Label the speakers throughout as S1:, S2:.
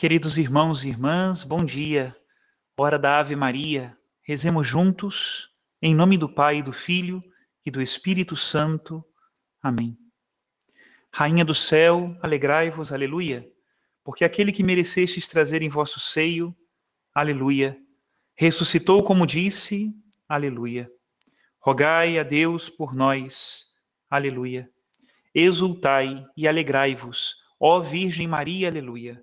S1: Queridos irmãos e irmãs, bom dia. Hora da Ave Maria. Rezemos juntos, em nome do Pai, do Filho e do Espírito Santo. Amém. Rainha do céu, alegrai-vos, aleluia, porque aquele que merecestes trazer em vosso seio, aleluia, ressuscitou como disse, aleluia. Rogai a Deus por nós, aleluia. Exultai e alegrai-vos, ó Virgem Maria, aleluia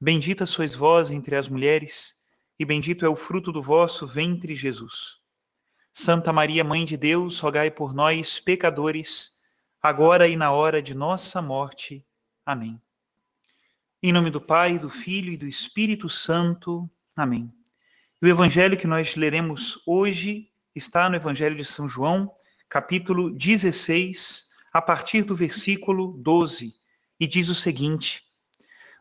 S1: Bendita sois vós entre as mulheres, e bendito é o fruto do vosso ventre, Jesus. Santa Maria, Mãe de Deus, rogai por nós, pecadores, agora e na hora de nossa morte. Amém. Em nome do Pai, do Filho e do Espírito Santo. Amém. O evangelho que nós leremos hoje está no Evangelho de São João, capítulo 16, a partir do versículo 12, e diz o seguinte: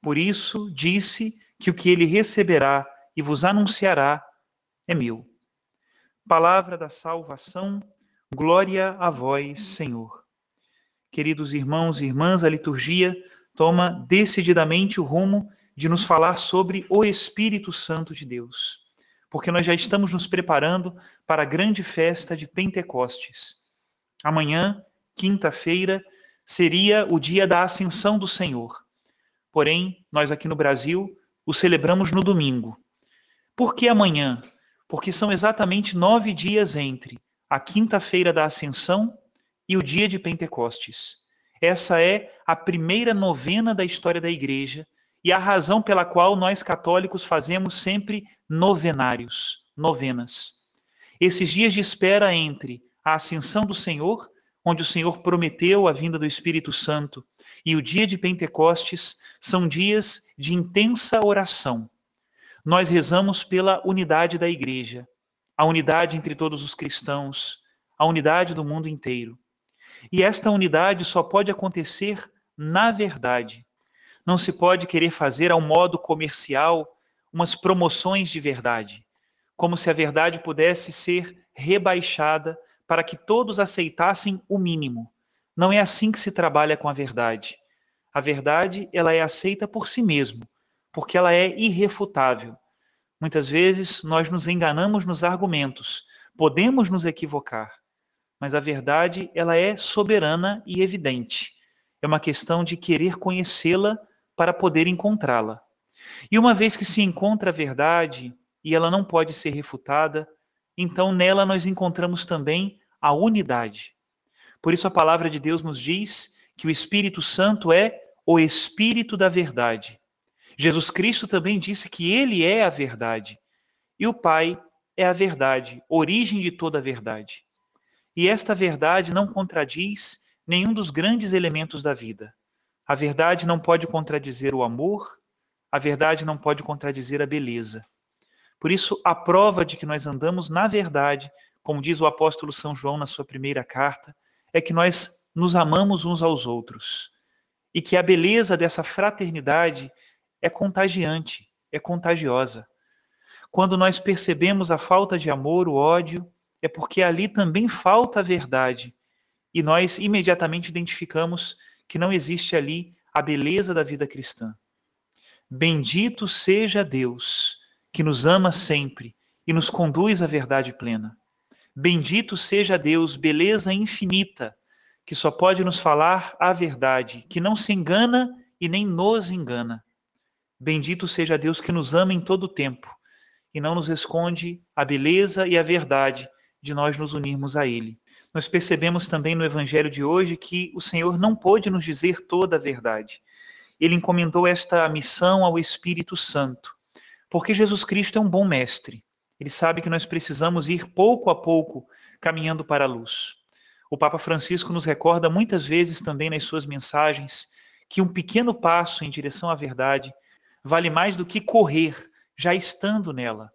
S1: Por isso disse que o que ele receberá e vos anunciará é meu. Palavra da salvação, glória a vós, Senhor. Queridos irmãos e irmãs, a liturgia toma decididamente o rumo de nos falar sobre o Espírito Santo de Deus, porque nós já estamos nos preparando para a grande festa de Pentecostes. Amanhã, quinta-feira, seria o dia da ascensão do Senhor. Porém, nós aqui no Brasil o celebramos no domingo. Por que amanhã? Porque são exatamente nove dias entre a quinta-feira da Ascensão e o dia de Pentecostes. Essa é a primeira novena da história da Igreja e a razão pela qual nós católicos fazemos sempre novenários, novenas. Esses dias de espera entre a Ascensão do Senhor onde o Senhor prometeu a vinda do Espírito Santo, e o dia de Pentecostes são dias de intensa oração. Nós rezamos pela unidade da igreja, a unidade entre todos os cristãos, a unidade do mundo inteiro. E esta unidade só pode acontecer na verdade. Não se pode querer fazer ao modo comercial umas promoções de verdade, como se a verdade pudesse ser rebaixada para que todos aceitassem o mínimo. Não é assim que se trabalha com a verdade. A verdade, ela é aceita por si mesmo, porque ela é irrefutável. Muitas vezes nós nos enganamos nos argumentos, podemos nos equivocar, mas a verdade, ela é soberana e evidente. É uma questão de querer conhecê-la para poder encontrá-la. E uma vez que se encontra a verdade e ela não pode ser refutada, então nela nós encontramos também a unidade. Por isso a palavra de Deus nos diz que o Espírito Santo é o Espírito da verdade. Jesus Cristo também disse que ele é a verdade. E o Pai é a verdade, origem de toda a verdade. E esta verdade não contradiz nenhum dos grandes elementos da vida. A verdade não pode contradizer o amor, a verdade não pode contradizer a beleza. Por isso, a prova de que nós andamos na verdade, como diz o apóstolo São João na sua primeira carta, é que nós nos amamos uns aos outros e que a beleza dessa fraternidade é contagiante, é contagiosa. Quando nós percebemos a falta de amor, o ódio, é porque ali também falta a verdade e nós imediatamente identificamos que não existe ali a beleza da vida cristã. Bendito seja Deus que nos ama sempre e nos conduz à verdade plena. Bendito seja Deus, beleza infinita, que só pode nos falar a verdade, que não se engana e nem nos engana. Bendito seja Deus que nos ama em todo o tempo e não nos esconde a beleza e a verdade de nós nos unirmos a Ele. Nós percebemos também no Evangelho de hoje que o Senhor não pôde nos dizer toda a verdade. Ele encomendou esta missão ao Espírito Santo, porque Jesus Cristo é um bom mestre. Ele sabe que nós precisamos ir pouco a pouco caminhando para a luz. O Papa Francisco nos recorda muitas vezes também nas suas mensagens que um pequeno passo em direção à verdade vale mais do que correr já estando nela.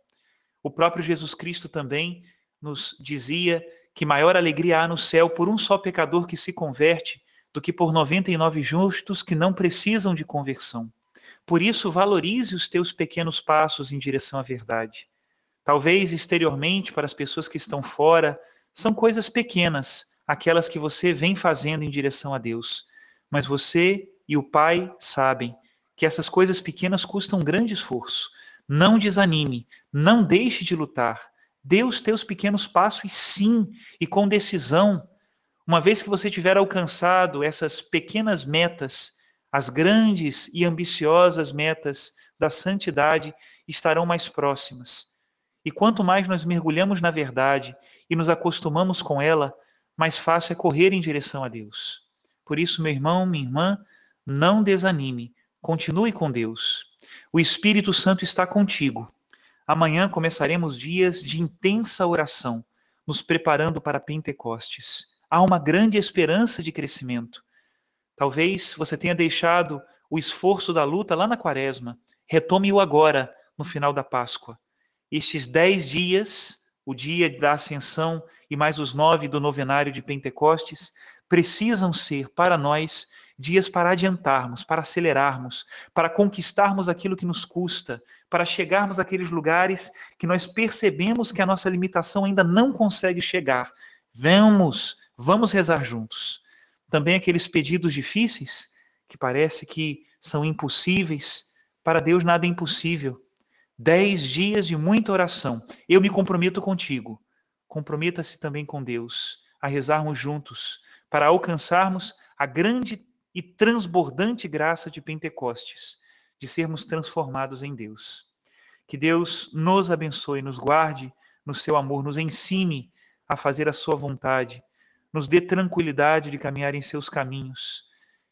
S1: O próprio Jesus Cristo também nos dizia que maior alegria há no céu por um só pecador que se converte do que por 99 justos que não precisam de conversão. Por isso, valorize os teus pequenos passos em direção à verdade. Talvez exteriormente, para as pessoas que estão fora, são coisas pequenas, aquelas que você vem fazendo em direção a Deus. Mas você e o Pai sabem que essas coisas pequenas custam um grande esforço. Não desanime, não deixe de lutar. Dê os teus pequenos passos, e sim, e com decisão. Uma vez que você tiver alcançado essas pequenas metas, as grandes e ambiciosas metas da santidade estarão mais próximas. E quanto mais nós mergulhamos na verdade e nos acostumamos com ela, mais fácil é correr em direção a Deus. Por isso, meu irmão, minha irmã, não desanime, Continue com Deus. O Espírito Santo está contigo. Amanhã começaremos dias de intensa oração, nos preparando para Pentecostes. Há uma grande esperança de crescimento. Talvez você tenha deixado o esforço da luta lá na quaresma. Retome-o agora, no final da Páscoa. Estes dez dias, o dia da ascensão e mais os nove do novenário de Pentecostes, precisam ser para nós dias para adiantarmos, para acelerarmos, para conquistarmos aquilo que nos custa, para chegarmos àqueles lugares que nós percebemos que a nossa limitação ainda não consegue chegar. Vamos, vamos rezar juntos. Também aqueles pedidos difíceis que parece que são impossíveis, para Deus nada é impossível. Dez dias de muita oração. Eu me comprometo contigo. Comprometa-se também com Deus a rezarmos juntos para alcançarmos a grande e transbordante graça de Pentecostes, de sermos transformados em Deus. Que Deus nos abençoe, nos guarde no seu amor, nos ensine a fazer a sua vontade, nos dê tranquilidade de caminhar em seus caminhos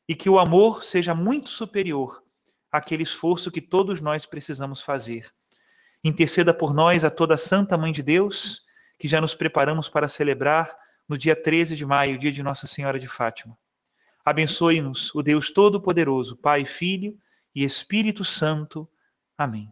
S1: e que o amor seja muito superior àquele esforço que todos nós precisamos fazer. Interceda por nós a toda Santa Mãe de Deus, que já nos preparamos para celebrar no dia 13 de maio, dia de Nossa Senhora de Fátima. Abençoe-nos o Deus Todo-Poderoso, Pai, Filho e Espírito Santo. Amém.